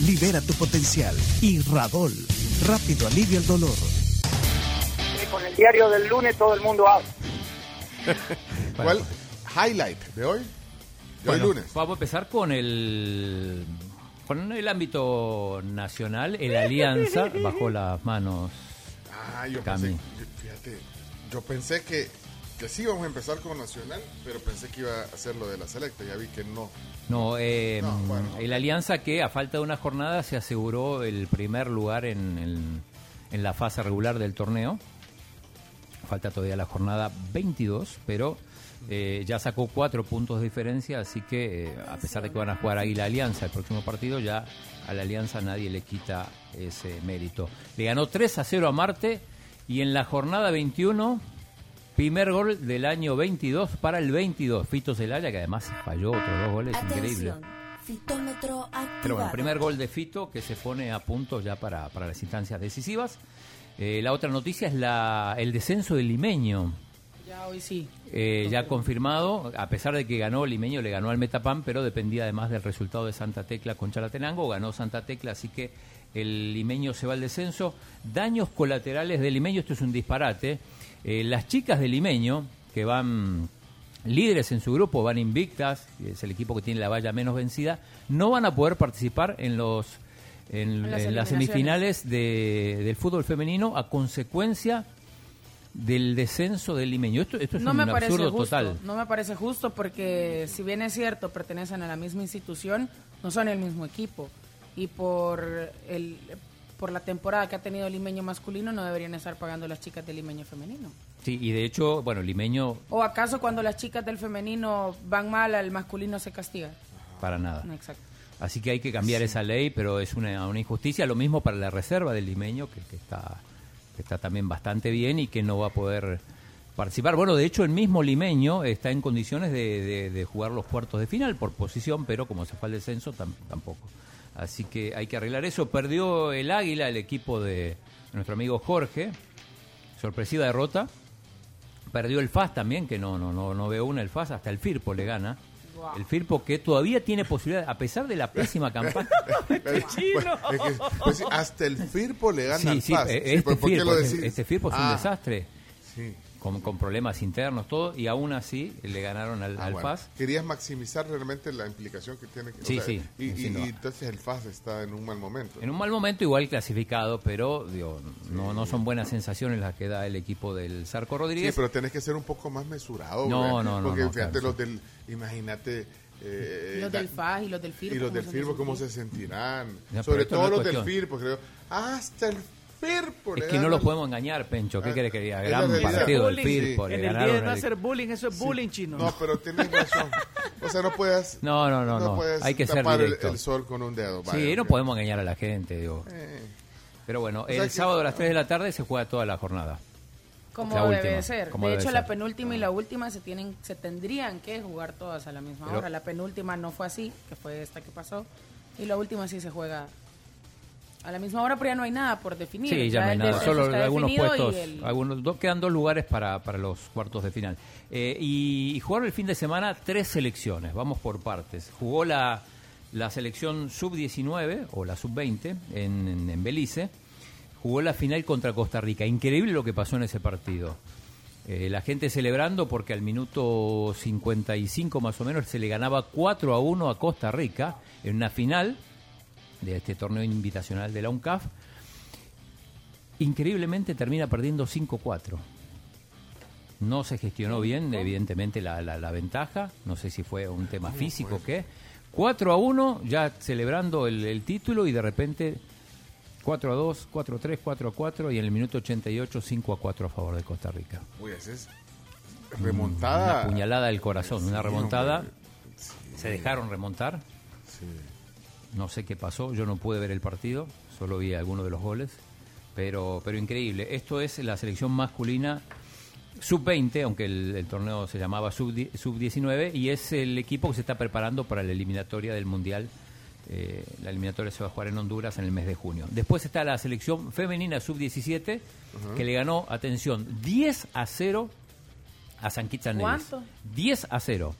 Libera tu potencial y Radol. Rápido alivia el dolor. Con el diario del lunes todo el mundo habla. ¿Cuál highlight de hoy? De hoy lunes. Vamos a empezar con el con el ámbito nacional. El Alianza bajó las manos. Ah, yo Cami. pensé, fíjate, yo pensé que, que sí íbamos a empezar con Nacional, pero pensé que iba a hacer lo de la selecta, ya vi que no. No, eh, No, bueno. el Alianza que a falta de una jornada se aseguró el primer lugar en, en la fase regular del torneo. Falta todavía la jornada 22, pero eh, ya sacó cuatro puntos de diferencia, así que eh, a pesar de que van a jugar ahí la Alianza el próximo partido, ya a la Alianza nadie le quita ese mérito. Le ganó 3 a 0 a Marte y en la jornada 21, primer gol del año 22 para el 22. Fito Celaya, que además falló otros dos goles, increíble. Atención, fitómetro activado. Pero bueno, primer gol de Fito que se pone a punto ya para, para las instancias decisivas. Eh, la otra noticia es la, el descenso del Limeño. Ya hoy sí. Eh, ya confirmado, a pesar de que ganó Limeño, le ganó al Metapán, pero dependía además del resultado de Santa Tecla con Chalatenango, ganó Santa Tecla, así que el Limeño se va al descenso. Daños colaterales del Limeño, esto es un disparate. Eh, las chicas del Limeño, que van líderes en su grupo, van invictas, es el equipo que tiene la valla menos vencida, no van a poder participar en los en, En las en las eliminaciones. semifinales de- del fútbol femenino a consecuencia del descenso del limeño. Esto, esto es No un me absurdo justo. total. No me parece justo porque si bien es cierto pertenecen a la misma institución, no son el mismo equipo y por el por la temporada que ha tenido el limeño masculino no deberían estar pagando las chicas del limeño femenino. Sí, y de hecho, bueno, limeño ¿O acaso cuando las chicas del femenino van mal al masculino se castiga? para nada. No, exacto. Así que hay que cambiar esa ley, pero es una, una injusticia. Lo mismo para la reserva del limeño, que, que está, que está también bastante bien y que no va a poder participar. Bueno, de hecho, el mismo limeño está en condiciones de, de- de jugar los cuartos de final por posición, pero como se fue al descenso, tam- tampoco. Así que hay que arreglar eso. Perdió el Águila, el equipo de nuestro amigo Jorge. Sorpresiva derrota. Perdió el FAS también, que no, no, no, no veo una el FAS, hasta el Firpo le gana. El Firpo que todavía tiene posibilidad, a pesar de la pésima campaña. Pues, es que, pues hasta el Firpo le gana Sí, al sí, FAS. eh, Sí, este, ¿por por qué Firpo, lo decís? este Firpo es un Ah, desastre, Sí. Con, con problemas internos, todo, y aún así le ganaron al, Ah, al bueno. FAS. Querías maximizar realmente la implicación que tiene. que- o Sí, sea, sí, Y, entonces el FAS está en un mal momento. En un mal momento, igual clasificado, pero digo, no, no son buenas sensaciones las que da el equipo del Zarco Sí, Rodríguez. pero tenés que ser un poco más mesurado. No, no, no, Porque no, fíjate claro, los del. Imagínate. eh, los del FAS y los del FIRPO. Y los ¿cómo del llaman? ¿cómo se sentirán? Sobre todo los del. Firpo, creo. Hasta el Firpo. Es que no los podemos engañar, Pencho. ¿Qué Ah, querés que diga? Gran partido del. Firpo. En el día de no hacer bullying, eso es bullying chino. No, pero tenés razón. O sea, no puedes. No, no, no, no. Hay que ser directo. el sol con un dedo. Sí, no podemos engañar a la gente, digo. Eh, Pero bueno, sea el sábado a las 3 de la tarde se juega toda la jornada. Como La debe última, ser. como de debe hecho, ser. la penúltima y la última se tienen, se tendrían que jugar todas a la misma Pero- hora. La penúltima no fue así, que fue esta que pasó, y la última sí se juega a la misma hora, pero ya no hay nada por definir. Sí, ya no hay nada. Solo algunos puestos. el- Algunos, do- quedan dos lugares para, para los cuartos de final. Eh, y, y jugaron el fin de semana tres selecciones. Vamos por partes. Jugó la, la selección sub-19 o la sub-20 en, en, en Belice. Jugó la final contra Costa Rica. Increíble lo que pasó en ese partido. Eh, la gente celebrando porque al minuto 55 más o menos se le ganaba 4 a 1 a Costa Rica en una final de este torneo invitacional de la UNCAF. Increíblemente termina perdiendo 5-4. No se gestionó bien, evidentemente, la, la- la ventaja. No sé si fue un tema físico o qué. 4 a 1, ya celebrando el, el título y de repente 4 a 2, 4 a 3, 4 a 4 y en el minuto 88 5 a 4 a favor de Costa Rica. Uy, ese es Una remontada. puñalada del corazón, una Sí, remontada. hombre. Sí, Se dejaron remontar. sí. No sé qué pasó, yo no pude ver el partido, solo vi algunos de los goles, pero, pero increíble. Esto es la selección masculina sub-20, aunque el, el torneo se llamaba sub- sub-19, y es el equipo que se está preparando para la eliminatoria del Mundial. Eh, la eliminatoria se va a jugar en Honduras en el mes de junio. Después está la selección femenina sub-17, que le ganó, atención, 10 a 0 a San Kitts and Nevis. ¿Cuánto? 10 a 0.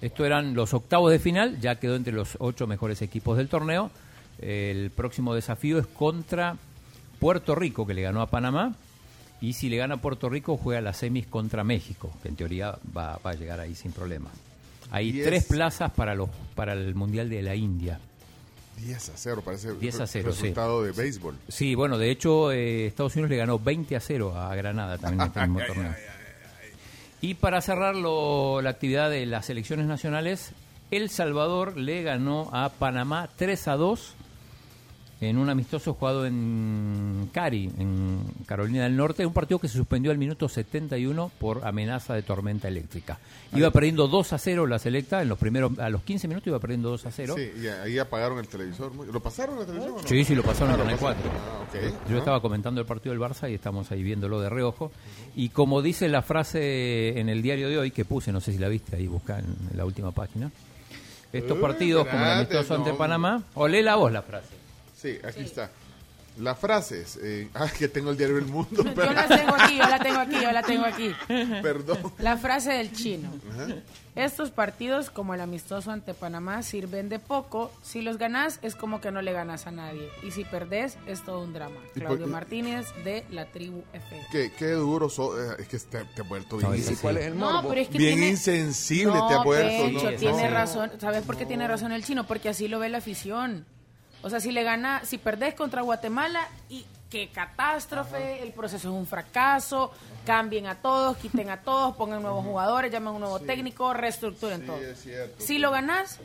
Esto eran los octavos de final, ya quedó entre los ocho mejores equipos del torneo. El próximo desafío es contra Puerto Rico, que le ganó a Panamá. Y si le gana a Puerto Rico, juega las semis contra México, que en teoría va, va a llegar ahí sin problema. Hay Diez. tres plazas para, los, para el Mundial de la India. 10 a 0, parece 10 a 0, sí. resultado de béisbol. Sí, bueno, de hecho, eh, Estados Unidos le ganó 20 a 0 a Granada también en este mismo torneo. Y para cerrar lo- la actividad de las selecciones nacionales, El Salvador le ganó a Panamá 3 a 2 en un amistoso jugado en Cari, en Carolina del Norte, un partido que se suspendió al minuto 71 por amenaza de tormenta eléctrica. Iba perdiendo 2 a 0 la selecta, en los primeros, a los 15 minutos iba perdiendo 2 a 0. Sí, y ahí apagaron el televisor. ¿Lo pasaron en la televisión o no? Sí, sí, lo pasaron en Ah, Canal. 4. Ah. Yo estaba comentando el partido del Barça y estamos ahí viéndolo de reojo. Y como dice la frase en el diario de hoy, que puse, no sé si la viste ahí, busca en, en la última página. Estos Eh, partidos, como el amistoso ante. Panamá, o lee la voz la frase. Sí, aquí está. La frase es... eh, ah, que tengo el diario del mundo. Yo la tengo aquí, yo la tengo aquí, yo la tengo aquí. Perdón. La frase del chino. Ajá. Estos partidos, como el amistoso ante Panamá, sirven de poco. Si los ganás, es como que no le ganas a nadie. Y si perdés, es todo un drama. ¿Y por Claudio qué? Martínez, de la tribu F. Qué, qué duro so- eh, es que te, te has vuelto bien, No, sí, insen- sí. ¿Cuál es el No, pero es que bien tiene... insensible no, te has vuelto. Pencho, ¿no? tiene No. razón. ¿Sabes por qué tiene razón el chino? Porque así lo ve la afición. O sea, si le gana, si perdés contra Guatemala y qué catástrofe, el proceso es un fracaso, cambien a todos, quiten a todos, pongan nuevos jugadores, llamen a un nuevo técnico, reestructuren todo. es cierto. Si lo ganás,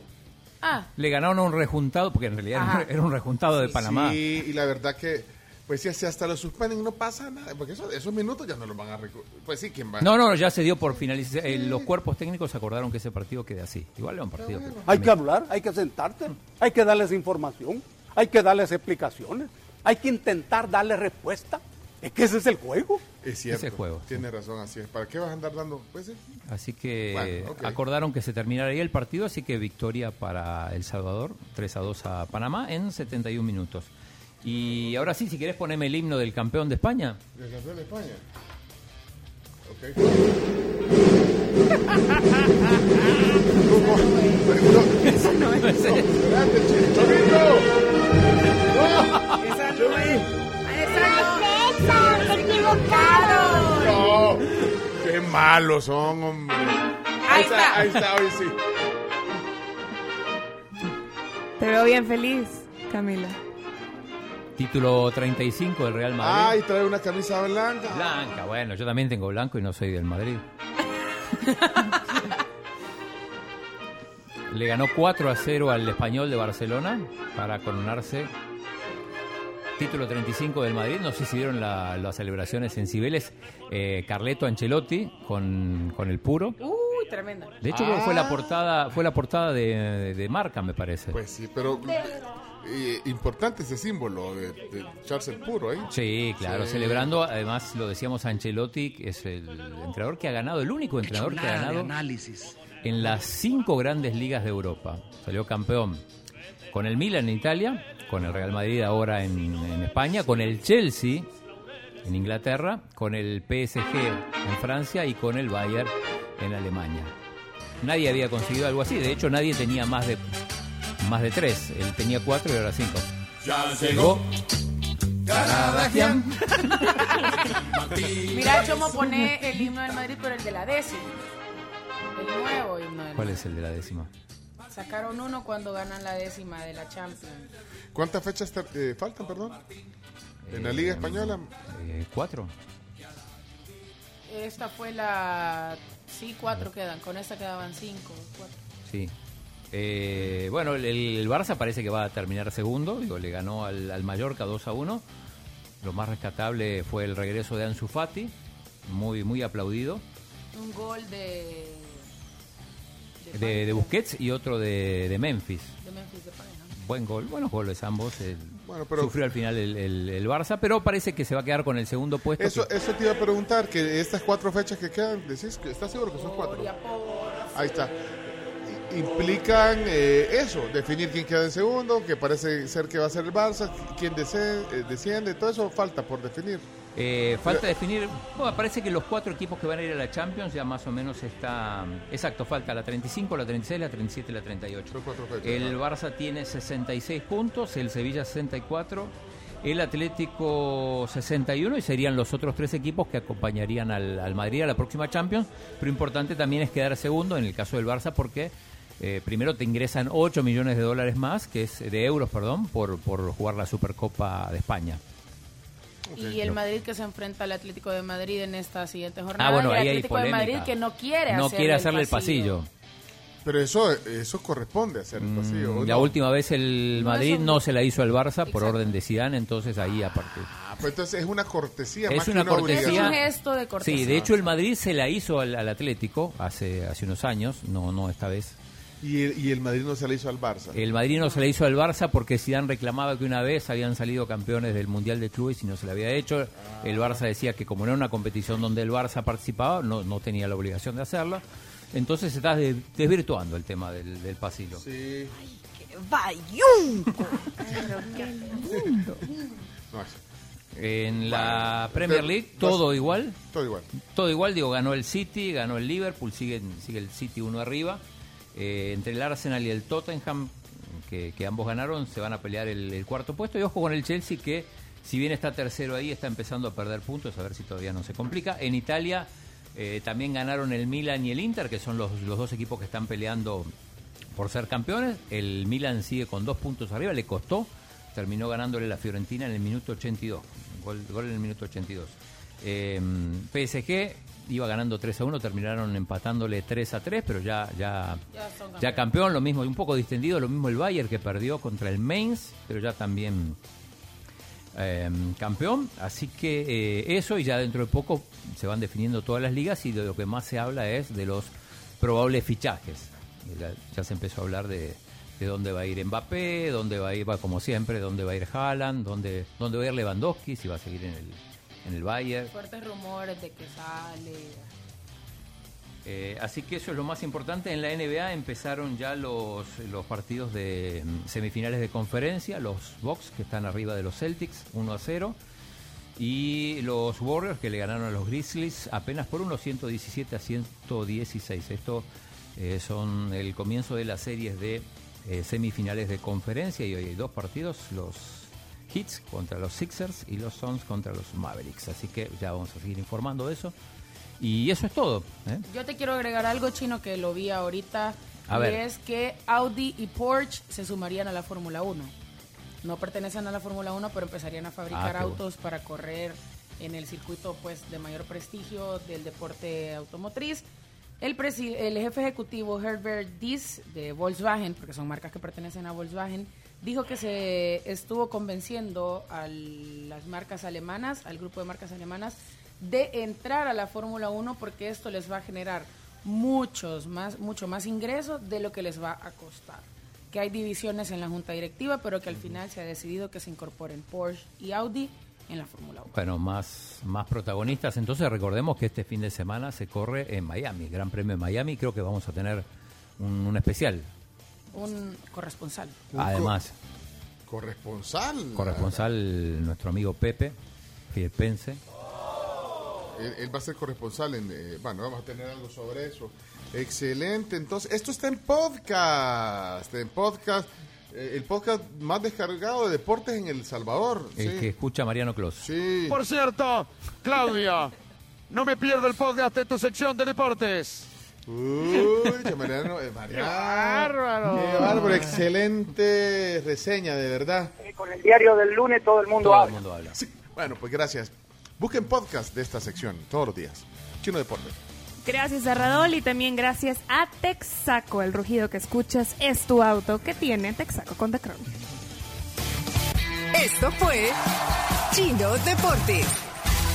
ah, Le ganaron a un rejuntado, porque en realidad era un- Ajá. era un rejuntado de Panamá. Sí, y la verdad que, pues si así hasta lo suspenden no pasa nada, porque eso- esos minutos ya no los van a Pues sí, ¿quién va? No, no, ya se dio por finalizar. Eh, los cuerpos técnicos acordaron que ese partido quede así. Igual era un partido. Hay que hablar, hay que sentarse, hay que darles información, hay que darles explicaciones, hay que intentar darles respuesta. Es que ese es el juego. Es cierto. Ese juego, Tiene razón, así es. ¿Para qué vas a andar dando? Pues sí. Así que Bueno, acordaron que se terminara ahí el partido, así que victoria para El Salvador, 3 a 2 a Panamá en 71 minutos. Y ahora sí, si querés ponerme el himno del campeón de España. ¿El campeón de España? Ok. ¡Espérate, Ch- Chavito! esa no es. ¡Esa no! ¡Se equivocaron! ¡No! ¡Qué malos son, hombre! Ahí está. Ahí está, hoy sí. Te veo bien feliz, Camila. Título 35 del Real Madrid. Ay, trae una camisa blanca. Blanca, bueno, yo también tengo blanco y no soy del Madrid. Le ganó 4 a 0 al español de Barcelona para coronarse título 35 del Madrid. No sé si vieron la- las celebraciones en Cibeles. Eh, Carleto Ancelotti con, con el puro. Uy, tremenda. De hecho, creo que fue la portada, fue la portada de, de marca, me parece. Pues sí, pero eh, importante ese símbolo de, de echarse el puro ahí. Sí, claro, Sí. celebrando, además lo decíamos Ancelotti, que es el entrenador que ha ganado, el único entrenador que ha ganado en las cinco grandes ligas de Europa. Salió campeón con el Milan en Italia, con el Real Madrid ahora en, en España, con el Chelsea en Inglaterra, con el PSG en Francia y con el Bayern en Alemania. Nadie había conseguido algo así, de hecho nadie tenía más de más de tres, él tenía cuatro y ahora cinco. Ya Llegó Mira, Chomo pone el himno del Madrid, pero el de la décima. El nuevo himno del ¿Cuál Madrid. es el de la décima? Sacaron uno cuando ganan la décima de la Champions. ¿Cuántas fechas te- eh, faltan, perdón? En la Liga Española. Eh, ¿Cuatro? Esta fue la... Sí, cuatro quedan. Con esta quedaban cinco. Cuatro. Sí. Eh, bueno, el, el Barça parece que va a terminar segundo. Digo, le ganó al, al Mallorca 2 a 1. Lo más rescatable fue el regreso de Ansu Fati, muy, muy aplaudido, Un gol de... de, de Busquets y otro de, de Memphis. De Memphis Depay, ¿no? buen gol, buenos goles ambos. el- Bueno, pero- Sufrió al final el, el- el Barça, pero parece que se va a quedar con el segundo puesto. Eso, que- eso te iba a preguntar, que estas cuatro fechas que quedan, decís que estás seguro que son cuatro. Ahí está. Implican eh, eso, definir quién queda en segundo, que parece ser que va a ser el Barça, quién eh, desciende, todo eso falta por definir. Eh, falta definir, bueno, parece que los cuatro equipos que van a ir a la Champions ya más o menos está, exacto, falta la 35, la 36, la 37 y la 38. Son cuatro fechas. El Barça tiene 66 puntos, el Sevilla 64, el Atlético 61 y serían los otros tres equipos que acompañarían al, al Madrid a la próxima Champions. Pero importante también es quedar segundo en el caso del Barça porque eh, primero te ingresan 8 millones de dólares más, que es de euros, perdón, por, por jugar la Supercopa de España. Y el Madrid que se enfrenta al Atlético de Madrid en esta siguiente jornada. Ah, bueno, y el ahí hay Atlético de Madrid que no quiere no hacerle quiere el hacerle el pasillo. Pero eso, eso corresponde hacer el pasillo. ¿o La no? última vez el No, Madrid eso- no se la hizo al Barça por Exacto. orden de Zidane, entonces ahí aparte. Ah, pues entonces es una cortesía Es más una que cortesía. Es un gesto de cortesía. Sí, de hecho el Madrid se la hizo al, al Atlético hace hace unos años, no no esta vez. Y el, y el Madrid no se le hizo al Barça. El Madrid no se la hizo al Barça porque Zidane reclamaba que una vez habían salido campeones del Mundial de Clubes y no se le había hecho. El Barça decía que como no era una competición donde el Barça participaba, no, no tenía la obligación de hacerla. Entonces se está de- desvirtuando el tema del, del pasillo. Sí. ¡Bayunco! No, es- En la Bueno, Premier League todo igual. todo igual. Todo igual, digo, ganó el City, ganó el Liverpool, sigue, sigue el City uno arriba. Eh, entre el Arsenal y el Tottenham, que, ambos ganaron, se van a pelear el, el cuarto puesto. Y ojo con el Chelsea, que si bien está tercero ahí, está empezando a perder puntos, a ver si todavía no se complica. En Italia eh, también ganaron el Milan y el Inter, que son los, los dos equipos que están peleando por ser campeones. El Milan sigue con dos puntos arriba, le costó. Terminó ganándole la Fiorentina en el minuto 82. Gol, gol en el minuto 82. Eh, PSG iba ganando 3 a 1, terminaron empatándole 3 a 3, pero ya, ya, Ya campeón, lo mismo, un poco distendido, lo mismo el Bayern que perdió contra el Mainz, pero ya también eh, campeón. Así que eh, eso, y ya dentro de poco se van definiendo todas las ligas, y de lo que más se habla es de los probables fichajes. Ya, ya se empezó a hablar de, de dónde va a ir Mbappé, dónde va a ir, va como siempre, dónde va a ir Haaland, dónde, dónde va a ir Lewandowski, si va a seguir en el, en el Bayern. Fuertes rumores de que sale. Eh, así que eso es lo más importante. En la NBA empezaron ya los, los partidos de mm, semifinales de conferencia, los Bucks que están arriba de los Celtics, 1 a 0. Y los Warriors que le ganaron a los Grizzlies apenas por unos 117 a 116. Esto eh, son el comienzo de las series de eh, semifinales de conferencia y hoy hay dos partidos, los Hits contra los Sixers y los Suns contra los Mavericks. Así que ya vamos a seguir informando de eso. Y eso es todo. ¿eh? Yo te quiero agregar algo chino que lo vi ahorita. A y ver. es que Audi y Porsche se sumarían a la Fórmula 1. No pertenecen a la Fórmula 1, pero empezarían a fabricar Ah, autos para correr en el circuito pues de mayor prestigio del deporte automotriz. El, el jefe ejecutivo Herbert Diess de Volkswagen, porque son marcas que pertenecen a Volkswagen, dijo que se estuvo convenciendo a las marcas alemanas, al grupo de marcas alemanas, de entrar a la Fórmula 1 porque esto les va a generar muchos más, mucho más ingresos de lo que les va a costar. Que hay divisiones en la junta directiva, pero que al final se ha decidido que se incorporen Porsche y Audi en la Fórmula 1. Bueno, más, más protagonistas. Entonces recordemos que este fin de semana se corre en Miami, Gran Premio de Miami. Creo que vamos a tener un, un especial. Un corresponsal. Un co- Además, Corresponsal. corresponsal nuestro amigo Pepe Firpense. Él, él va a ser corresponsal en... eh, bueno, vamos a tener algo sobre eso. Excelente. Entonces, esto está en podcast. En podcast. eh, el podcast más descargado de deportes en El Salvador. El sí. que escucha Mariano Clos. Sí. Por cierto, Claudia, no me pierdo el podcast de tu sección de deportes. Uy, Mariano, eh, Mariano. bárbaro! Qué bárbaro, excelente reseña, de verdad. Eh, Con el diario del lunes todo el mundo Todo el habla. mundo habla. Sí, Bueno, pues gracias. Busquen podcast de esta sección todos los días. Chino Deportes. Gracias a Radol y también gracias a Texaco. El rugido que escuchas es tu auto que tiene Texaco con The Crown. Esto fue Chino Deportes.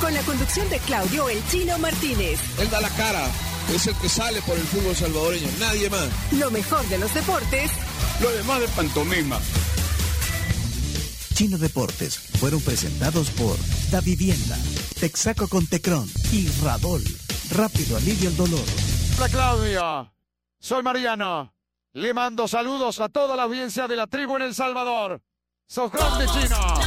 Con la conducción de Claudio El Chino Martínez. Él da la cara, es el que sale por el fútbol salvadoreño, nadie más. Lo mejor de los deportes Lo demás de pantomima. Chino Deportes fueron presentados por Da Vivienda, Texaco con Tecron y Radol. Rápido alivio el dolor. Hola Claudia, soy Mariano. Le mando saludos a toda la audiencia de la tribu en El Salvador. ¡Sos grande, chino!